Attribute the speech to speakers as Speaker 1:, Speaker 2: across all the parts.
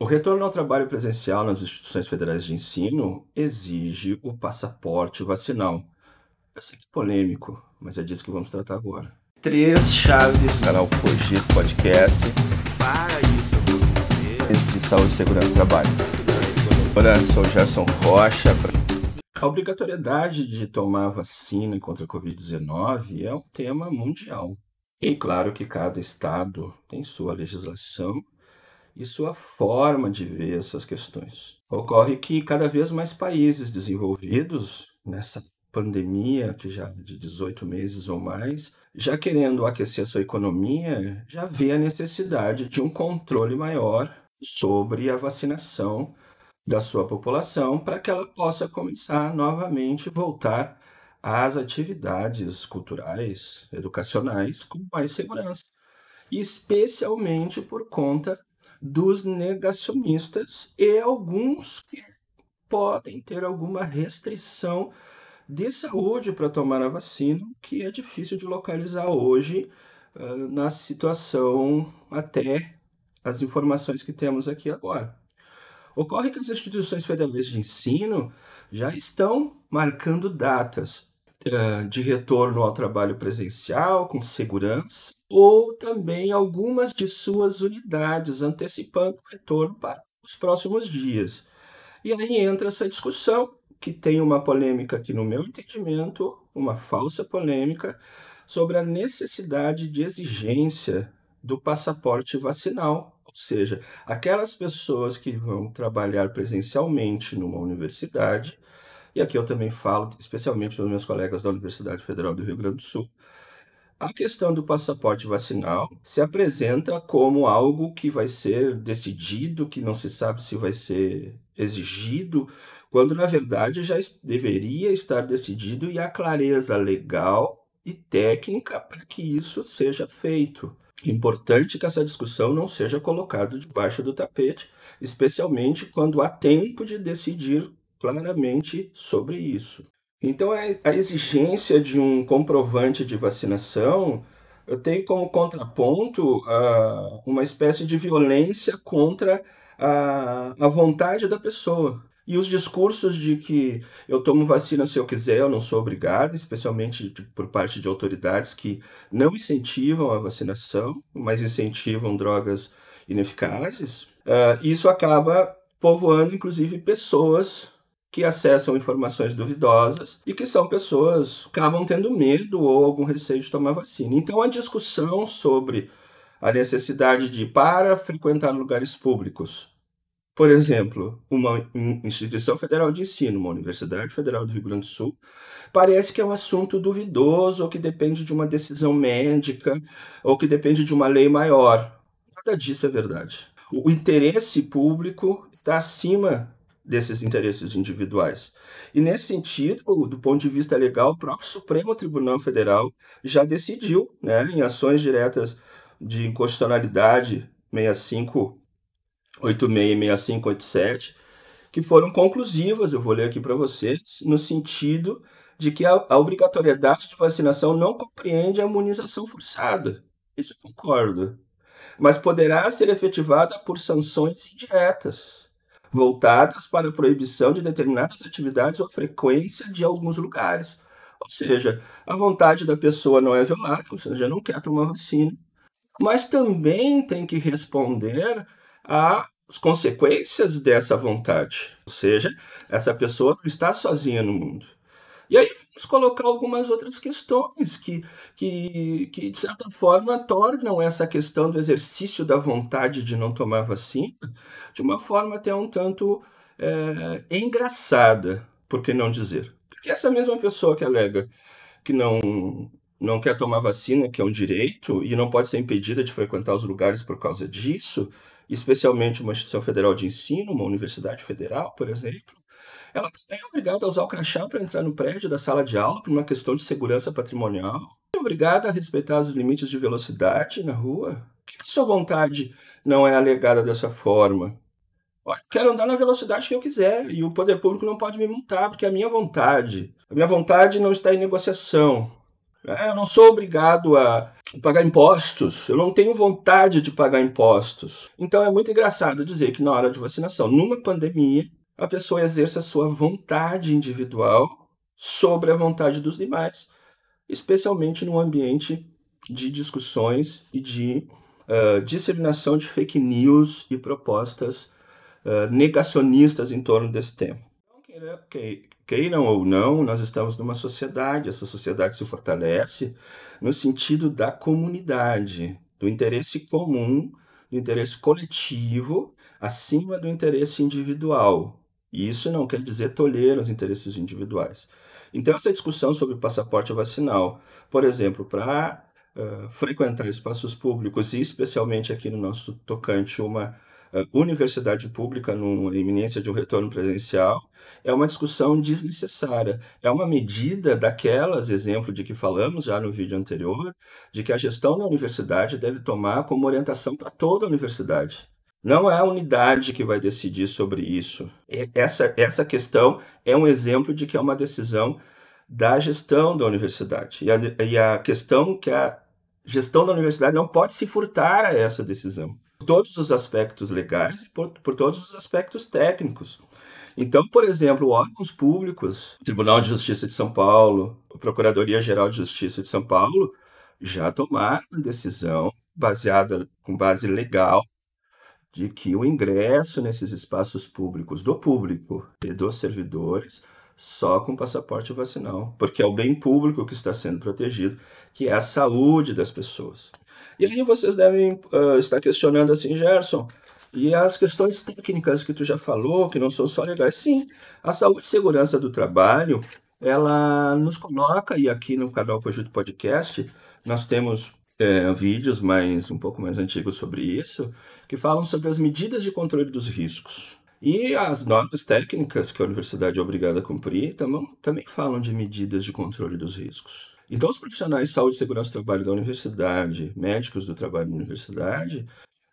Speaker 1: O retorno ao trabalho presencial nas instituições federais de ensino exige o passaporte vacinal. Eu sei que é polêmico, mas é disso que vamos tratar agora.
Speaker 2: Três chaves.
Speaker 1: Canal Cogito Podcast.
Speaker 2: Para isso.
Speaker 1: De saúde, segurança e trabalho. Olá, sou o Gerson Rocha. A obrigatoriedade de tomar vacina contra a Covid-19 é um tema mundial. E claro que cada estado tem sua legislação e sua forma de ver essas questões. Ocorre que cada vez mais países desenvolvidos nessa pandemia, que já de 18 meses ou mais, já querendo aquecer sua economia, já vê a necessidade de um controle maior sobre a vacinação da sua população para que ela possa começar novamente voltar às atividades culturais, educacionais com mais segurança, especialmente por conta dos negacionistas e alguns que podem ter alguma restrição de saúde para tomar a vacina, que é difícil de localizar hoje uh, na situação até as informações que temos aqui agora. Ocorre que as instituições federais de ensino já estão marcando datas de retorno ao trabalho presencial com segurança ou também algumas de suas unidades antecipando o retorno para os próximos dias. E aí entra essa discussão, que tem uma polêmica que, no meu entendimento, uma falsa polêmica, sobre a necessidade de exigência do passaporte vacinal. Ou seja, aquelas pessoas que vão trabalhar presencialmente numa universidade, e aqui eu também falo especialmente dos meus colegas da Universidade Federal do Rio Grande do Sul, a questão do passaporte vacinal se apresenta como algo que vai ser decidido, que não se sabe se vai ser exigido, quando na verdade já deveria estar decidido e há clareza legal e técnica para que isso seja feito. Importante que essa discussão não seja colocada debaixo do tapete, especialmente quando há tempo de decidir claramente sobre isso. Então, a exigência de um comprovante de vacinação tem como contraponto uh, uma espécie de violência contra a, a vontade da pessoa. E os discursos de que eu tomo vacina se eu quiser, eu não sou obrigado, especialmente por parte de autoridades que não incentivam a vacinação, mas incentivam drogas ineficazes, uh, isso acaba povoando, inclusive, pessoas que acessam informações duvidosas e que são pessoas que acabam tendo medo ou algum receio de tomar vacina. Então, a discussão sobre a necessidade de, para frequentar lugares públicos, por exemplo, uma instituição federal de ensino, uma Universidade Federal do Rio Grande do Sul, parece que é um assunto duvidoso ou que depende de uma decisão médica ou que depende de uma lei maior. Nada disso é verdade. O interesse público está acima desses interesses individuais. E nesse sentido, do ponto de vista legal, o próprio Supremo Tribunal Federal já decidiu, né, em ações diretas de inconstitucionalidade 6586 e 6587, que foram conclusivas, eu vou ler aqui para vocês, no sentido de que a, a, obrigatoriedade de vacinação não compreende a imunização forçada. Isso eu concordo. Mas poderá ser efetivada por sanções indiretas voltadas para a proibição de determinadas atividades ou frequência de alguns lugares. Ou seja, a vontade da pessoa não é violada, ou seja, não quer tomar vacina, mas também tem que responder às consequências dessa vontade. Ou seja, essa pessoa não está sozinha no mundo. E aí vamos colocar algumas outras questões que, que, que, de certa forma, tornam essa questão do exercício da vontade de não tomar vacina de uma forma até um tanto é, engraçada, por que não dizer? Porque essa mesma pessoa que alega que não, não quer tomar vacina, que é um direito, e não pode ser impedida de frequentar os lugares por causa disso, especialmente uma instituição federal de ensino, uma universidade federal, por exemplo, ela também é obrigada a usar o crachá para entrar no prédio da sala de aula por uma questão de segurança patrimonial. É obrigada a respeitar os limites de velocidade na rua. Por que sua vontade não é alegada dessa forma? Olha, quero andar na velocidade que eu quiser e o poder público não pode me multar porque é a minha vontade. A minha vontade não está em negociação. É, eu não sou obrigado a pagar impostos, eu não tenho vontade de pagar impostos. Então é muito engraçado dizer que na hora de vacinação, numa pandemia, a pessoa exerce a sua vontade individual sobre a vontade dos demais, especialmente num ambiente de discussões e de uh, disseminação de fake news e propostas uh, negacionistas em torno desse tema. Então, queiram ou não, nós estamos numa sociedade, essa sociedade se fortalece no sentido da comunidade, do interesse comum, do interesse coletivo, acima do interesse individual. E isso não quer dizer tolher os interesses individuais. Então, essa discussão sobre passaporte vacinal, por exemplo, para uh, frequentar espaços públicos, e especialmente aqui no nosso tocante, uma universidade pública numa iminência de um retorno presencial, é uma discussão desnecessária. É uma medida daquelas, exemplo de que falamos já no vídeo anterior, de que a gestão da universidade deve tomar como orientação para toda a universidade. Não é a unidade que vai decidir sobre isso. Essa, essa questão é um exemplo de que é uma decisão da gestão da universidade. E a, e a questão que a gestão da universidade não pode se furtar a essa decisão todos os aspectos legais e por, por todos os aspectos técnicos. Então, por exemplo, órgãos públicos, Tribunal de Justiça de São Paulo, Procuradoria-Geral de Justiça de São Paulo, já tomaram decisão baseada com base legal de que o ingresso nesses espaços públicos do público e dos servidores só com passaporte vacinal, porque é o bem público que está sendo protegido, que é a saúde das pessoas. E aí vocês devem uh, estar questionando assim, Gerson, e as questões técnicas que tu já falou, que não são só legais. Sim, a saúde e segurança do trabalho, ela nos coloca, e aqui no canal Conjunto Podcast, nós temos é, vídeos mais um pouco mais antigos sobre isso, que falam sobre as medidas de controle dos riscos. E as normas técnicas que a universidade é obrigada a cumprir também, também falam de medidas de controle dos riscos. Então, os profissionais de saúde e segurança do trabalho da universidade, médicos do trabalho da universidade,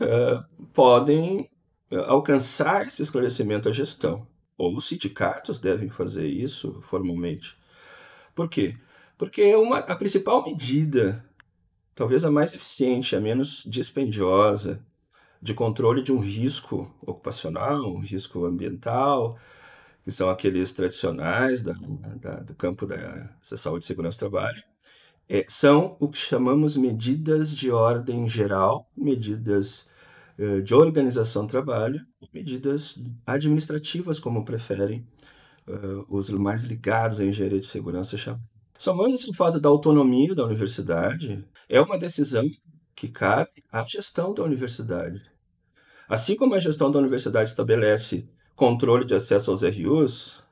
Speaker 1: uh, podem eh, alcançar esse esclarecimento à gestão. Ou os sindicatos devem fazer isso formalmente. Por quê? Porque uma, a principal medida, talvez a mais eficiente, a menos dispendiosa, de controle de um risco ocupacional, um risco ambiental, que são aqueles tradicionais da, da, do campo da saúde e segurança do trabalho, é, são o que chamamos medidas de ordem geral, medidas uh, de organização do trabalho, medidas administrativas, como preferem uh, os mais ligados à engenharia de segurança chamam. Somando-se o fato da autonomia da universidade, é uma decisão que cabe à gestão da universidade. Assim como a gestão da universidade estabelece controle de acesso aos RUs,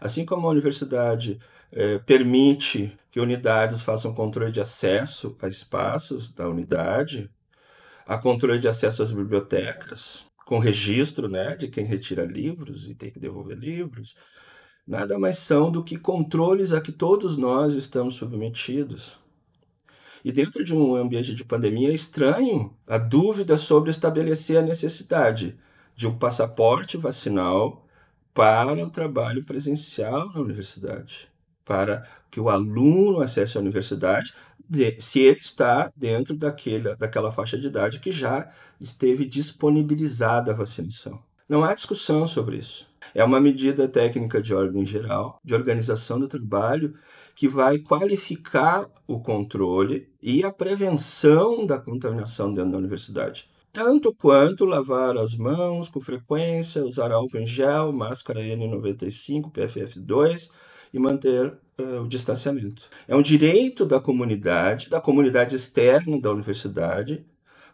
Speaker 1: assim como a universidade eh, permite que unidades façam controle de acesso a espaços da unidade, a controle de acesso às bibliotecas, com registro né, de quem retira livros e tem que devolver livros, nada mais são do que controles a que todos nós estamos submetidos. E dentro de um ambiente de pandemia é estranho a dúvida sobre estabelecer a necessidade de um passaporte vacinal para o trabalho presencial na universidade, para que o aluno acesse a universidade, se ele está dentro daquela, faixa de idade que já esteve disponibilizada a vacinação. Não há discussão sobre isso. É uma medida técnica de ordem geral, de organização do trabalho, que vai qualificar o controle e a prevenção da contaminação dentro da universidade tanto quanto lavar as mãos com frequência, usar álcool em gel, máscara N95, PFF2 e manter uh, o distanciamento. É um direito da comunidade, da comunidade externa da universidade,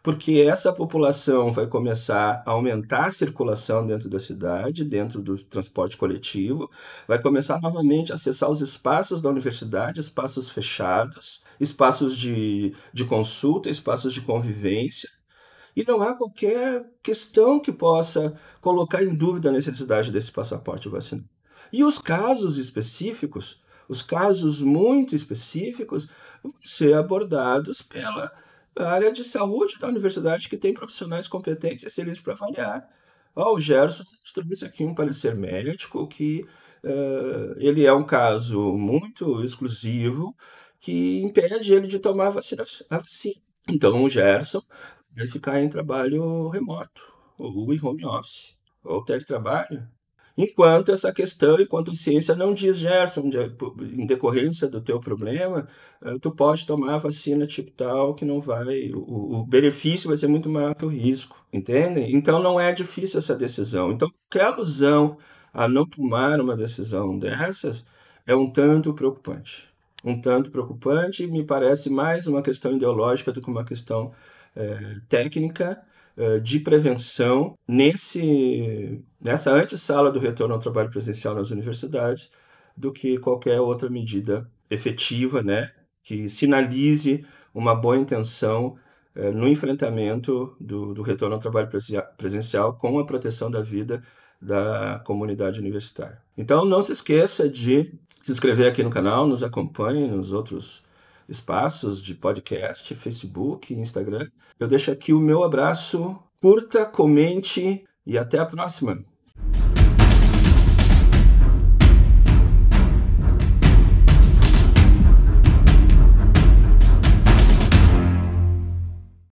Speaker 1: porque essa população vai começar a aumentar a circulação dentro da cidade, dentro do transporte coletivo, vai começar novamente a acessar os espaços da universidade, espaços fechados, espaços de, de consulta, espaços de convivência, e não há qualquer questão que possa colocar em dúvida a necessidade desse passaporte vacinal. E os casos específicos, os casos muito específicos, vão ser abordados pela área de saúde da universidade, que tem profissionais competentes e excelentes para avaliar. Oh, o Gerson trouxe aqui um parecer médico que uh, ele é um caso muito exclusivo, que impede ele de tomar a vacina. A vacina. Então o Gerson vai ficar em trabalho remoto, ou em home office, ou teletrabalho. Enquanto essa questão, enquanto a ciência não diz, Gerson, em decorrência do teu problema, uh, tu pode tomar a vacina tipo tal, que não vai, o, o, benefício vai ser muito maior que o risco, entende? Então não é difícil essa decisão. Então qualquer alusão a não tomar uma decisão dessas é um tanto preocupante. Um tanto preocupante, me parece mais uma questão ideológica do que uma questão é, técnica eh, de prevenção nesse, nessa antessala do retorno ao trabalho presencial nas universidades do que qualquer outra medida efetiva, né, que sinalize uma boa intenção eh, no enfrentamento do, do, retorno ao trabalho presencial com a proteção da vida da comunidade universitária. Então, não se esqueça de se inscrever aqui no canal, nos acompanhe nos outros espaços de podcast, Facebook, Instagram. Eu deixo aqui o meu abraço, curta, comente e até a próxima.